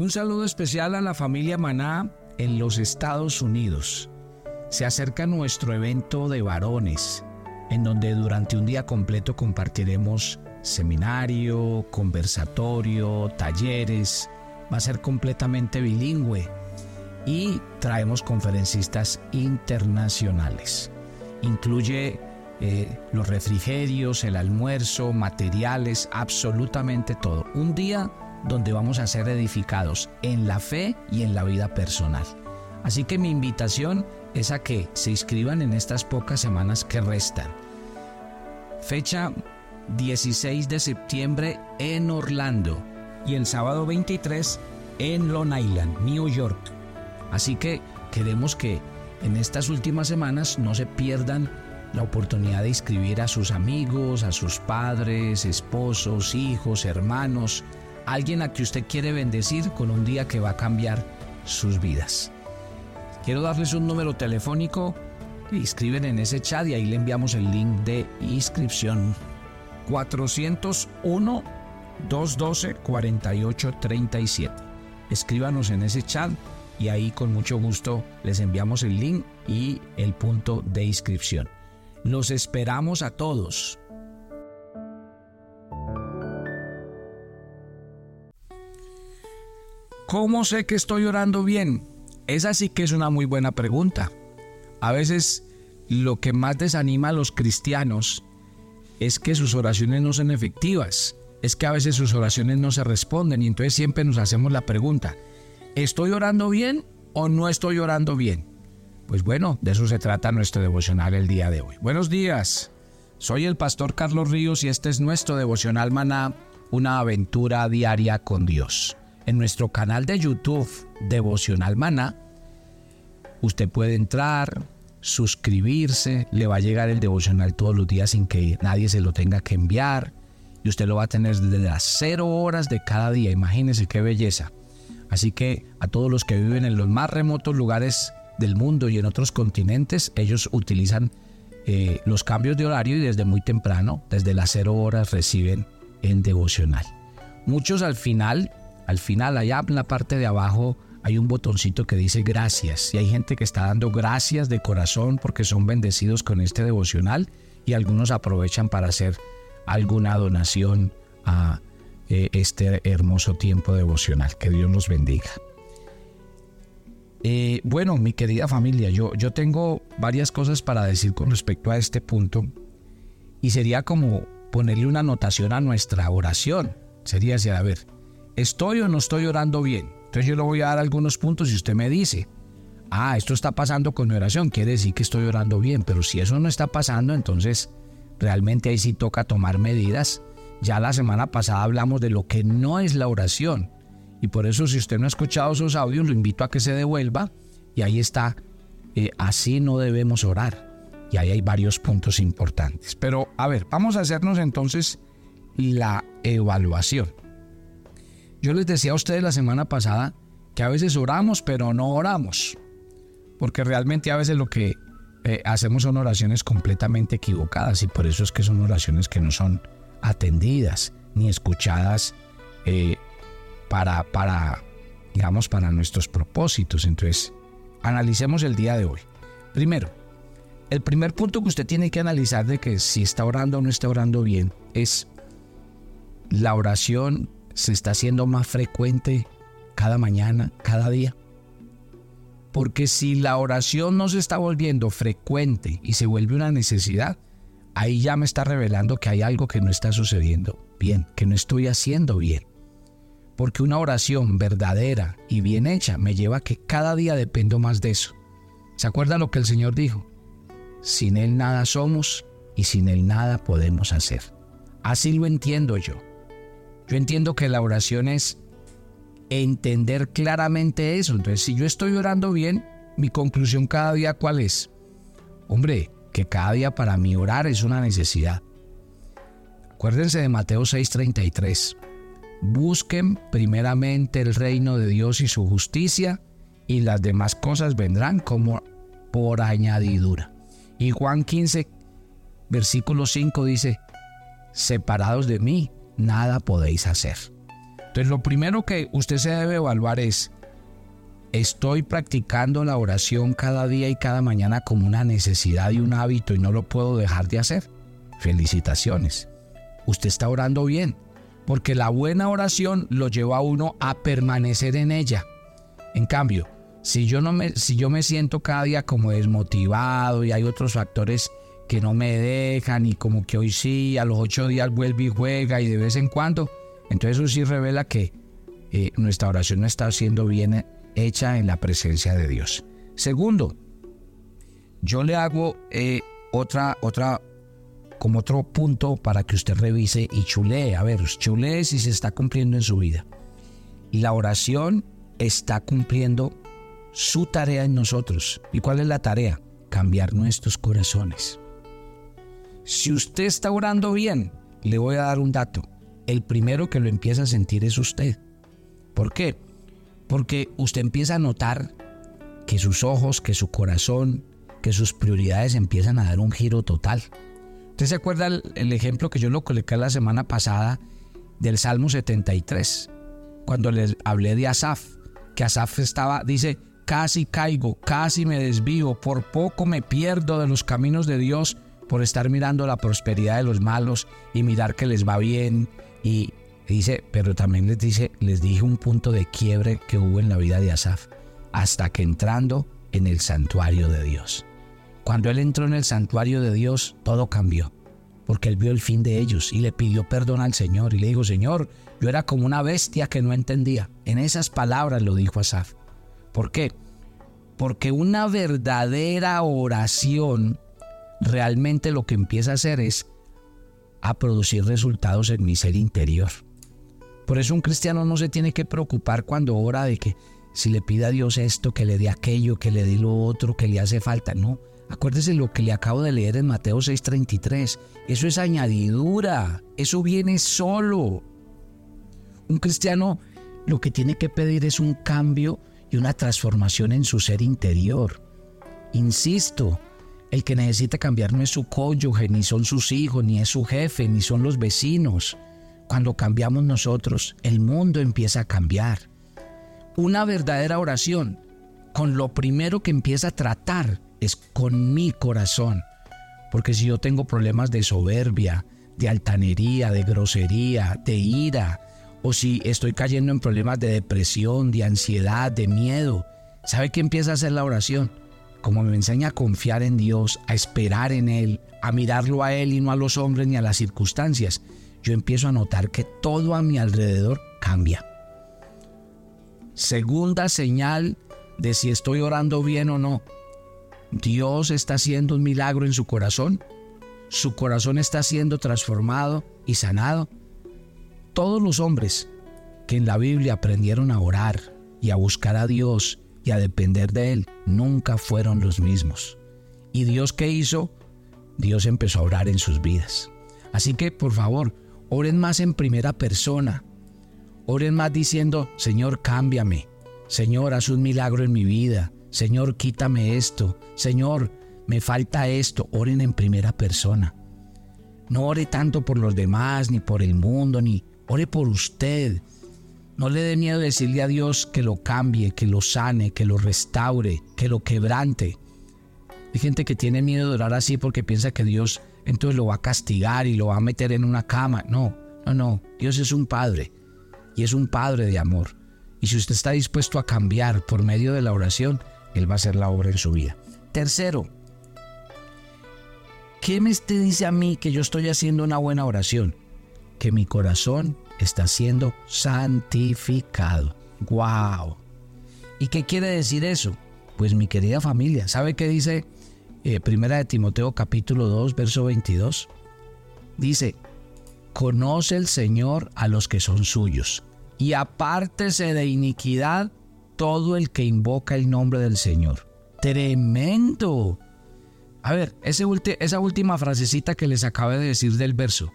Un saludo especial a la familia Maná en los Estados Unidos. Se acerca nuestro evento de varones, en donde durante un día completo compartiremos seminario, conversatorio, talleres. Va a ser completamente bilingüe y traemos conferencistas internacionales. Incluye eh, los refrigerios, el almuerzo, materiales, absolutamente todo. Un día donde vamos a ser edificados en la fe y en la vida personal. Así que mi invitación es a que se inscriban en estas pocas semanas que restan. Fecha 16 de septiembre en Orlando y el sábado 23 en Long Island, New York. Así que queremos que en estas últimas semanas no se pierdan la oportunidad de inscribir a sus amigos, a sus padres, esposos, hijos, hermanos, alguien a que usted quiere bendecir con un día que va a cambiar sus vidas. Quiero darles un número telefónico, inscriben en ese chat y ahí le enviamos el link de inscripción. 401 212 4837. Escríbanos en ese chat y ahí con mucho gusto les enviamos el link y el punto de inscripción. Los esperamos a todos. ¿Cómo sé que estoy orando bien? Esa sí que es una muy buena pregunta. A veces lo que más desanima a los cristianos es que sus oraciones no son efectivas, es que a veces sus oraciones no se responden y entonces siempre nos hacemos la pregunta, ¿estoy orando bien o no estoy orando bien? Pues bueno, de eso se trata nuestro devocional el día de hoy. Buenos días, soy el pastor Carlos Ríos y este es nuestro devocional maná, una aventura diaria con Dios en nuestro canal de YouTube Devocional Maná. Usted puede entrar, suscribirse, le va a llegar el devocional todos los días sin que nadie se lo tenga que enviar y usted lo va a tener desde las cero horas de cada día. Imagínese qué belleza. Así que a todos los que viven en los más remotos lugares del mundo y en otros continentes, ellos utilizan eh, los cambios de horario y desde muy temprano, desde las cero horas, reciben el devocional. Muchos al final al final, allá en la parte de abajo, hay un botoncito que dice gracias. Y hay gente que está dando gracias de corazón porque son bendecidos con este devocional y algunos aprovechan para hacer alguna donación a eh, este hermoso tiempo devocional. Que Dios los bendiga. Eh, bueno, mi querida familia, yo, yo tengo varias cosas para decir con respecto a este punto y sería como ponerle una anotación a nuestra oración. Sería decir, a ver, ¿Estoy o no estoy orando bien? Entonces yo le voy a dar algunos puntos y usted me dice, ah, esto está pasando con mi oración, quiere decir que estoy orando bien, pero si eso no está pasando, entonces realmente ahí sí toca tomar medidas. Ya la semana pasada hablamos de lo que no es la oración. Y por eso si usted no ha escuchado esos audios, lo invito a que se devuelva. Y ahí está, eh, así no debemos orar. Y ahí hay varios puntos importantes. Pero a ver, vamos a hacernos entonces la evaluación. Yo les decía a ustedes la semana pasada que a veces oramos, pero no oramos. Porque realmente a veces lo que eh, hacemos son oraciones completamente equivocadas y por eso es que son oraciones que no son atendidas ni escuchadas eh, para, para, digamos, para nuestros propósitos. Entonces, analicemos el día de hoy. Primero, el primer punto que usted tiene que analizar de que si está orando o no está orando bien es la oración se está haciendo más frecuente cada mañana, cada día. Porque si la oración no se está volviendo frecuente y se vuelve una necesidad, ahí ya me está revelando que hay algo que no está sucediendo bien, que no estoy haciendo bien. Porque una oración verdadera y bien hecha me lleva a que cada día dependo más de eso. ¿Se acuerda lo que el Señor dijo? Sin Él nada somos y sin Él nada podemos hacer. Así lo entiendo yo. Yo entiendo que la oración es entender claramente eso. Entonces, si yo estoy orando bien, mi conclusión cada día cuál es? Hombre, que cada día para mí orar es una necesidad. Acuérdense de Mateo 6:33. Busquen primeramente el reino de Dios y su justicia y las demás cosas vendrán como por añadidura. Y Juan 15, versículo 5 dice, separados de mí, nada podéis hacer. Entonces lo primero que usted se debe evaluar es, ¿estoy practicando la oración cada día y cada mañana como una necesidad y un hábito y no lo puedo dejar de hacer? Felicitaciones. Usted está orando bien, porque la buena oración lo lleva a uno a permanecer en ella. En cambio, si yo, no me, si yo me siento cada día como desmotivado y hay otros factores que no me dejan y como que hoy sí, a los ocho días vuelve y juega y de vez en cuando, entonces eso sí revela que eh, nuestra oración no está siendo bien hecha en la presencia de Dios. Segundo, yo le hago eh, otra, otra, como otro punto para que usted revise y chulee. A ver, chulee si se está cumpliendo en su vida. La oración está cumpliendo su tarea en nosotros. ¿Y cuál es la tarea? Cambiar nuestros corazones. Si usted está orando bien, le voy a dar un dato el primero que lo empieza a sentir es usted. ¿Por qué? Porque usted empieza a notar que sus ojos, que su corazón, que sus prioridades empiezan a dar un giro total. ¿Usted se acuerda el, ejemplo que yo lo coloqué la semana pasada del Salmo 73? Cuando les hablé de Asaf, que Asaf estaba, dice, casi caigo, casi me desvío, por poco me pierdo de los caminos de Dios por estar mirando la prosperidad de los malos y mirar que les va bien y dice, pero también les dice, les dije un punto de quiebre que hubo en la vida de Asaf, hasta que entrando en el santuario de Dios. Cuando él entró en el santuario de Dios, todo cambió, porque él vio el fin de ellos y le pidió perdón al Señor y le dijo, Señor, yo era como una bestia que no entendía. En esas palabras lo dijo Asaf. ¿Por qué? Porque una verdadera oración realmente lo que empieza a hacer es a producir resultados en mi ser interior. Por eso un cristiano no se tiene que preocupar cuando ora de que si le pide a Dios esto, que le dé aquello, que le dé lo otro, que le hace falta. No, acuérdese lo que le acabo de leer en Mateo 6:33. Eso es añadidura, eso viene solo. Un cristiano lo que tiene que pedir es un cambio y una transformación en su ser interior. Insisto, el que necesita cambiar no es su cónyuge, ni son sus hijos, ni es su jefe, ni son los vecinos. Cuando cambiamos nosotros, el mundo empieza a cambiar. Una verdadera oración, con lo primero que empieza a tratar, es con mi corazón. Porque si yo tengo problemas de soberbia, de altanería, de grosería, de ira, o si estoy cayendo en problemas de depresión, de ansiedad, de miedo, ¿sabe qué empieza a hacer la oración? Como me enseña a confiar en Dios, a esperar en Él, a mirarlo a Él y no a los hombres ni a las circunstancias, yo empiezo a notar que todo a mi alrededor cambia. Segunda señal de si estoy orando bien o no. Dios está haciendo un milagro en su corazón. Su corazón está siendo transformado y sanado. Todos los hombres que en la Biblia aprendieron a orar y a buscar a Dios y a depender de Él, nunca fueron los mismos. ¿Y Dios qué hizo? Dios empezó a orar en sus vidas. Así que, por favor, oren más en primera persona. Oren más diciendo, Señor, cámbiame. Señor, haz un milagro en mi vida. Señor, quítame esto. Señor, me falta esto. Oren en primera persona. No ore tanto por los demás, ni por el mundo, ni ore por usted. No le dé miedo decirle a Dios que lo cambie, que lo sane, que lo restaure, que lo quebrante. Hay gente que tiene miedo de orar así porque piensa que Dios entonces lo va a castigar y lo va a meter en una cama. No, no, no. Dios es un padre y es un padre de amor. Y si usted está dispuesto a cambiar por medio de la oración, Él va a hacer la obra en su vida. Tercero, ¿qué me dice a mí que yo estoy haciendo una buena oración? Que mi corazón está siendo santificado. ¡Wow! ¿Y qué quiere decir eso? Pues mi querida familia, ¿sabe qué dice eh, Primera de Timoteo capítulo 2, verso 22? Dice, conoce el Señor a los que son suyos, y apártese de iniquidad todo el que invoca el nombre del Señor. Tremendo. A ver, esa última frasecita que les acabé de decir del verso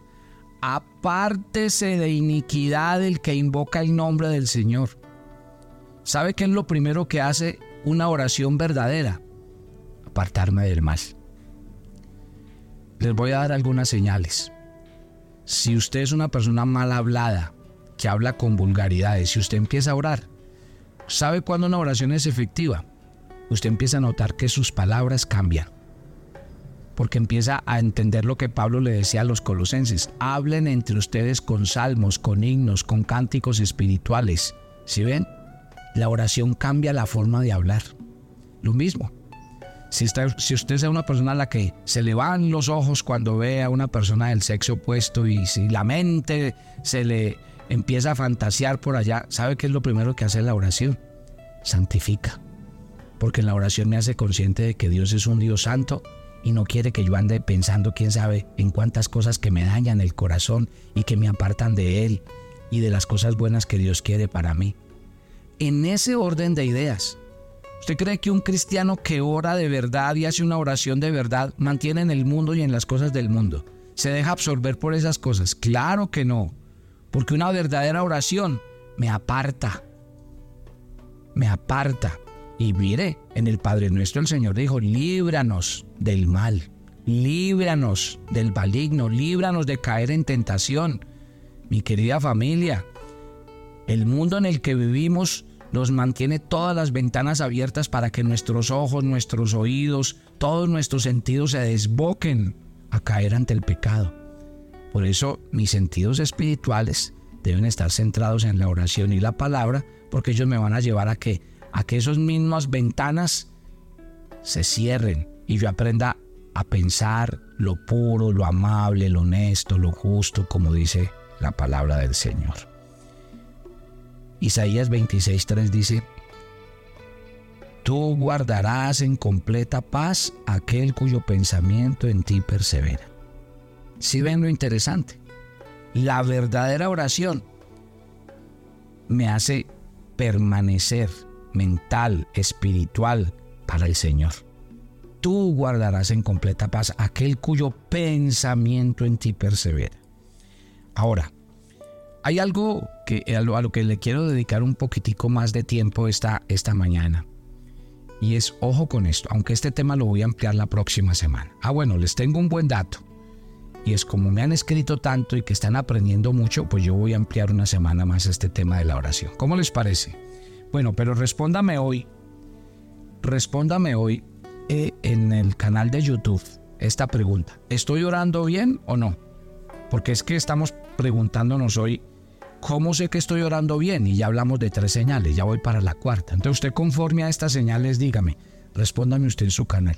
apártese de iniquidad el que invoca el nombre del Señor. ¿Sabe qué es lo primero que hace una oración verdadera? Apartarme del mal. Les voy a dar algunas señales. Si usted es una persona mal hablada, que habla con vulgaridades. Si usted empieza a orar, ¿sabe cuándo una oración es efectiva? Usted empieza a notar que sus palabras cambian. Porque empieza a entender lo que Pablo le decía a los colosenses. Hablen entre ustedes con salmos, con himnos, con cánticos espirituales. ¿Sí ven? La oración cambia la forma de hablar. Lo mismo. Si, si usted es una persona a la que se le van los ojos cuando ve a una persona del sexo opuesto y si la mente se le empieza a fantasear por allá, ¿sabe qué es lo primero que hace la oración? Santifica. Porque en la oración me hace consciente de que Dios es un Dios santo y no quiere que yo ande pensando, quién sabe, en cuántas cosas que me dañan el corazón y que me apartan de Él y de las cosas buenas que Dios quiere para mí. En ese orden de ideas, ¿usted cree que un cristiano que ora de verdad y hace una oración de verdad mantiene en el mundo y en las cosas del mundo? ¿Se deja absorber por esas cosas? Claro que no. Porque una verdadera oración me aparta. Me aparta. Y mire, en el Padre Nuestro el Señor dijo, líbranos del mal, líbranos del maligno, líbranos de caer en tentación. Mi querida familia, el mundo en el que vivimos nos mantiene todas las ventanas abiertas para que nuestros ojos, nuestros oídos, todos nuestros sentidos se desboquen a caer ante el pecado. Por eso mis sentidos espirituales deben estar centrados en la oración y la palabra, porque ellos me van a llevar a que, a que esas mismas ventanas se cierren y yo aprenda a pensar lo puro, lo amable, lo honesto, lo justo, como dice la palabra del Señor. Isaías 26:3 dice, Tú guardarás en completa paz aquel cuyo pensamiento en ti persevera. Si ven lo interesante, la verdadera oración me hace permanecer mental, espiritual para el Señor. Tú guardarás en completa paz aquel cuyo pensamiento en ti persevera. Ahora, hay algo que, a, lo, que le quiero dedicar un poquitico más de tiempo esta, esta mañana. Y es, ojo con esto, aunque este tema lo voy a ampliar la próxima semana. Ah, bueno, les tengo un buen dato. Y es como me han escrito tanto y que están aprendiendo mucho, pues yo voy a ampliar una semana más este tema de la oración. ¿Cómo les parece? Bueno, pero respóndame hoy, respóndame hoy eh, en el canal de YouTube esta pregunta. ¿Estoy orando bien o no? Porque es que estamos preguntándonos hoy, ¿cómo sé que estoy orando bien? Y ya hablamos de tres señales, ya voy para la cuarta. Entonces usted conforme a estas señales, dígame, respóndame usted en su canal.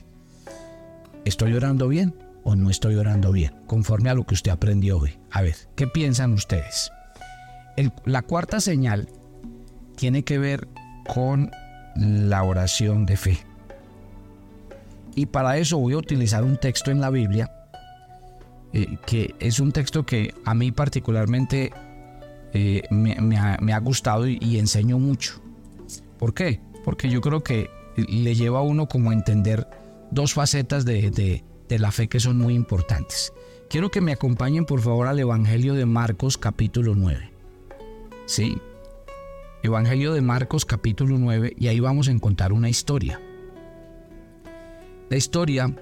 ¿Estoy orando bien? o no estoy orando bien, conforme a lo que usted aprendió hoy. A ver, ¿qué piensan ustedes? la cuarta señal tiene que ver con la oración de fe. Y para eso voy a utilizar un texto en la Biblia, eh, que es un texto que a mí particularmente eh, me, ha, gustado y, enseño mucho. ¿Por qué? Porque yo creo que le lleva a uno como a entender dos facetas de, de la fe que son muy importantes. Quiero que me acompañen por favor al Evangelio de Marcos capítulo 9. Sí, Evangelio de Marcos capítulo 9 y ahí vamos a encontrar una historia. La historia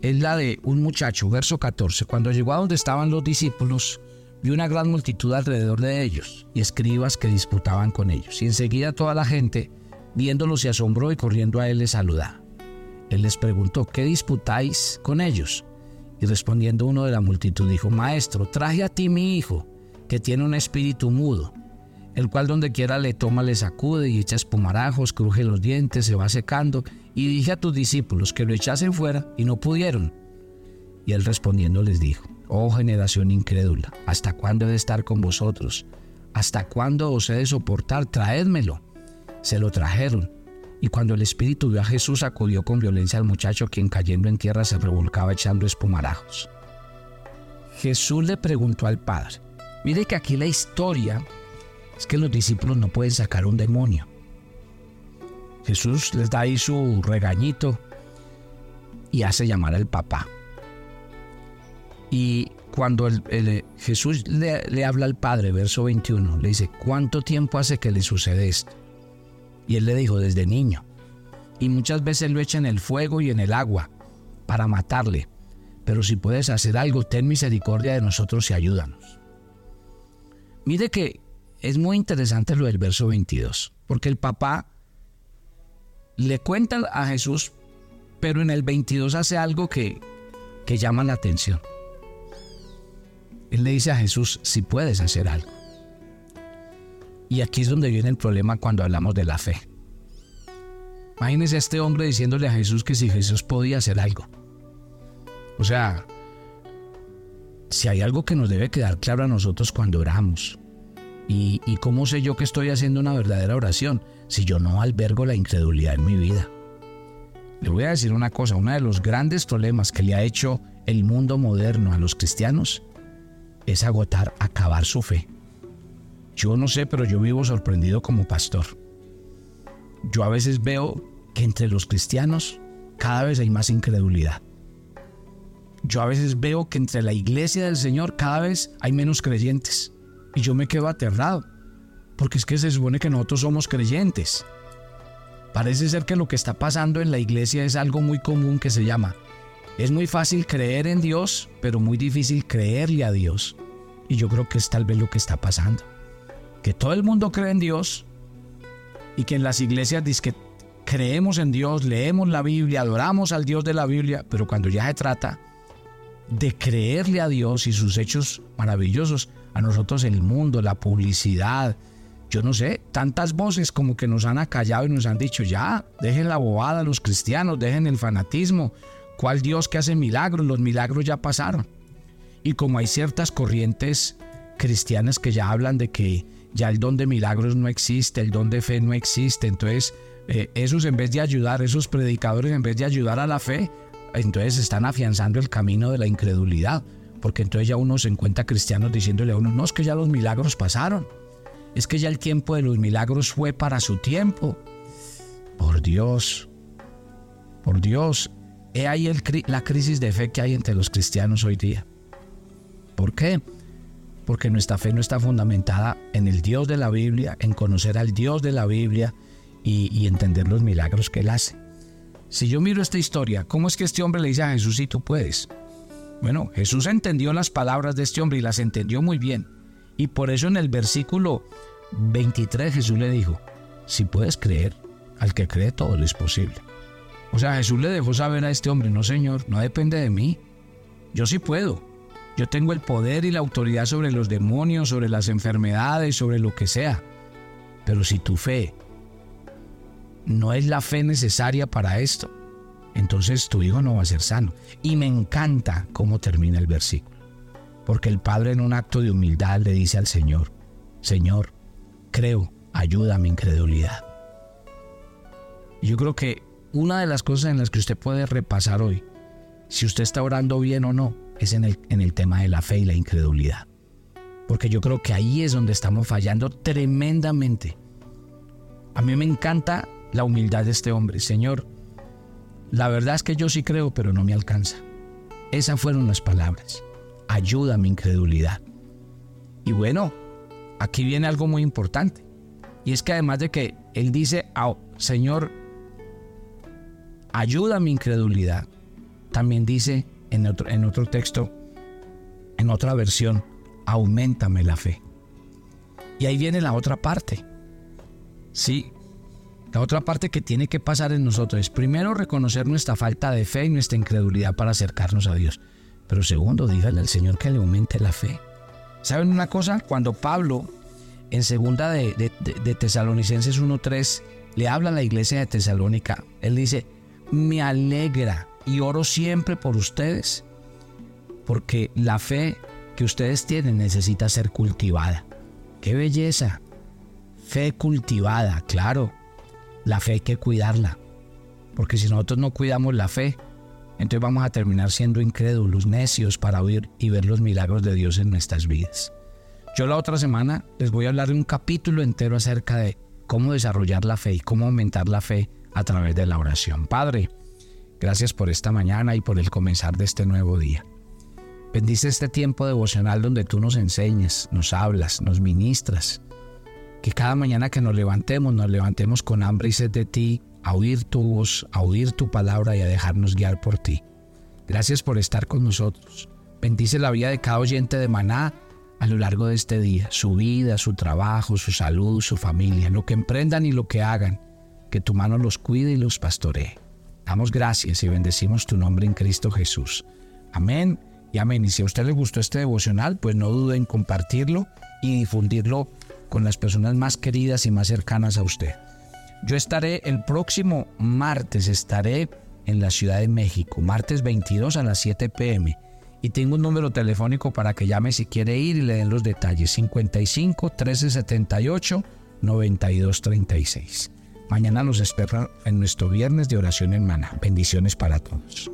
es la de un muchacho, verso 14. Cuando llegó a donde estaban los discípulos, vio una gran multitud alrededor de ellos y escribas que disputaban con ellos. Y enseguida toda la gente, viéndolo, se asombró y corriendo a él le saludaba. Él les preguntó, ¿qué disputáis con ellos? Y respondiendo uno de la multitud dijo, Maestro, traje a ti mi hijo, que tiene un espíritu mudo, el cual donde quiera le toma, le sacude y echa espumarajos, cruje los dientes, se va secando, y dije a tus discípulos que lo echasen fuera, y no pudieron. Y él respondiendo les dijo, Oh generación incrédula, ¿hasta cuándo he de estar con vosotros? ¿Hasta cuándo os he de soportar? Traédmelo. Se lo trajeron y cuando el espíritu vio a Jesús acudió con violencia al muchacho quien cayendo en tierra se revolcaba echando espumarajos. Jesús le preguntó al Padre, mire que aquí la historia es que los discípulos no pueden sacar un demonio. Jesús les da ahí su regañito y hace llamar al papá. Y cuando Jesús le, le habla al Padre, verso 21, le dice, ¿cuánto tiempo hace que le sucede esto? Y él le dijo, desde niño. Y muchas veces lo echa en el fuego y en el agua para matarle. Pero si puedes hacer algo, ten misericordia de nosotros y ayúdanos. Mire que es muy interesante lo del verso 22, porque el papá le cuenta a Jesús, pero en el 22 hace algo que, que llama la atención. Él le dice a Jesús, si puedes hacer algo. Y aquí es donde viene el problema cuando hablamos de la fe. Imagínese a este hombre diciéndole a Jesús que si Jesús podía hacer algo. O sea, si hay algo que nos debe quedar claro a nosotros cuando oramos, y, cómo sé yo que estoy haciendo una verdadera oración, si yo no albergo la incredulidad en mi vida. Le voy a decir una cosa, uno de los grandes problemas que le ha hecho el mundo moderno a los cristianos es agotar, acabar su fe. Yo no sé, pero yo vivo sorprendido como pastor. Yo a veces veo que entre los cristianos cada vez hay más incredulidad. Yo a veces veo que entre la iglesia del Señor cada vez hay menos creyentes. Y yo me quedo aterrado. Porque es que se supone que nosotros somos creyentes. Parece ser que lo que está pasando en la iglesia es algo muy común que se llama es muy fácil creer en Dios, pero muy difícil creerle a Dios. Y yo creo que es tal vez lo que está pasando. Que todo el mundo cree en Dios y que en las iglesias dice que creemos en Dios, leemos la Biblia, adoramos al Dios de la Biblia, pero cuando ya se trata de creerle a Dios y sus hechos maravillosos, a nosotros el mundo, la publicidad, yo no sé, tantas voces como que nos han acallado y nos han dicho, ya, dejen la bobada los cristianos, dejen el fanatismo, ¿Cuál Dios que hace milagros? Los milagros ya pasaron. Y como hay ciertas corrientes cristianas que ya hablan de que ya el don de milagros no existe, el don de fe no existe, entonces eh, esos en vez de ayudar, esos predicadores en vez de ayudar a la fe, entonces están afianzando el camino de la incredulidad, porque entonces ya uno se encuentra cristianos diciéndole a uno, no es que ya los milagros pasaron, es que ya el tiempo de los milagros fue para su tiempo. Por Dios, por Dios, He ahí la crisis de fe que hay entre los cristianos hoy día. ¿Por qué? Porque nuestra fe no está fundamentada en el Dios de la Biblia, en conocer al Dios de la Biblia y, entender los milagros que Él hace. Si yo miro esta historia, ¿cómo es que este hombre le dice a Jesús si tú puedes? Bueno, Jesús entendió las palabras de este hombre y las entendió muy bien. Y por eso en el versículo 23 Jesús le dijo, si puedes creer, al que cree todo lo es posible. O sea, Jesús le dejó saber a este hombre, no Señor, no depende de mí. Yo sí puedo. Yo tengo el poder y la autoridad sobre los demonios, sobre las enfermedades, sobre lo que sea. Pero si tu fe no es la fe necesaria para esto, entonces tu hijo no va a ser sano. Y me encanta cómo termina el versículo. Porque el Padre en un acto de humildad le dice al Señor, Señor, creo, ayuda a mi incredulidad. Yo creo que una de las cosas en las que usted puede repasar hoy, si usted está orando bien o no, es en el, en el tema de la fe y la incredulidad. Porque yo creo que ahí es donde estamos fallando tremendamente. A mí me encanta la humildad de este hombre. Señor, la verdad es que yo sí creo, pero no me alcanza. Esas fueron las palabras. Ayuda mi incredulidad. Y bueno, aquí viene algo muy importante. Y es que además de que él dice, Señor, ayuda mi incredulidad. También dice en otro, en otro texto, en otra versión, aumentame la fe. Y ahí viene la otra parte. Sí, la otra parte que tiene que pasar en nosotros es primero reconocer nuestra falta de fe y nuestra incredulidad para acercarnos a Dios. Pero segundo, dígale al Señor que le aumente la fe. ¿Saben una cosa? Cuando Pablo en segunda de, de, de Tesalonicenses 1.3 le habla a la iglesia de Tesalónica, él dice, me alegra y oro siempre por ustedes, porque la fe que ustedes tienen necesita ser cultivada. ¡Qué belleza! Fe cultivada, claro. La fe hay que cuidarla, porque si nosotros no cuidamos la fe, entonces vamos a terminar siendo incrédulos, necios para oír y ver los milagros de Dios en nuestras vidas. Yo la otra semana les voy a hablar de un capítulo entero acerca de cómo desarrollar la fe y cómo aumentar la fe a través de la oración. Padre, gracias por esta mañana y por el comenzar de este nuevo día. Bendice este tiempo devocional donde tú nos enseñas, nos hablas, nos ministras. Que cada mañana que nos levantemos, nos levantemos con hambre y sed de ti, a oír tu voz, a oír tu palabra y a dejarnos guiar por ti. Gracias por estar con nosotros. Bendice la vida de cada oyente de Maná a lo largo de este día, su vida, su trabajo, su salud, su familia, lo que emprendan y lo que hagan, que tu mano los cuide y los pastoree. Damos gracias y bendecimos tu nombre en Cristo Jesús. Amén y amén. Y si a usted le gustó este devocional, pues no dude en compartirlo y difundirlo con las personas más queridas y más cercanas a usted. Yo estaré el próximo martes, estaré en la Ciudad de México, martes 22 a las 7 pm. Y tengo un número telefónico para que llame si quiere ir y le den los detalles. 55 1378 9236. Mañana nos espera en nuestro viernes de oración en Mana. Bendiciones para todos.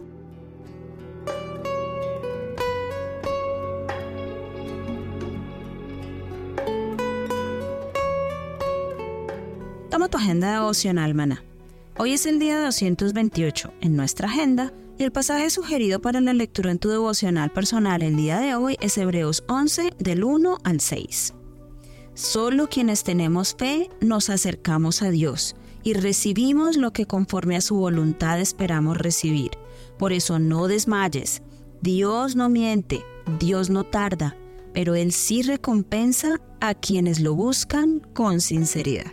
Agenda devocional, Mana. Hoy es el día 228 en nuestra agenda y el pasaje sugerido para la lectura en tu devocional personal el día de hoy es Hebreos 11 del 1 al 6. Solo quienes tenemos fe nos acercamos a Dios y recibimos lo que conforme a su voluntad esperamos recibir. Por eso no desmayes. Dios no miente, Dios no tarda, pero Él sí recompensa a quienes lo buscan con sinceridad.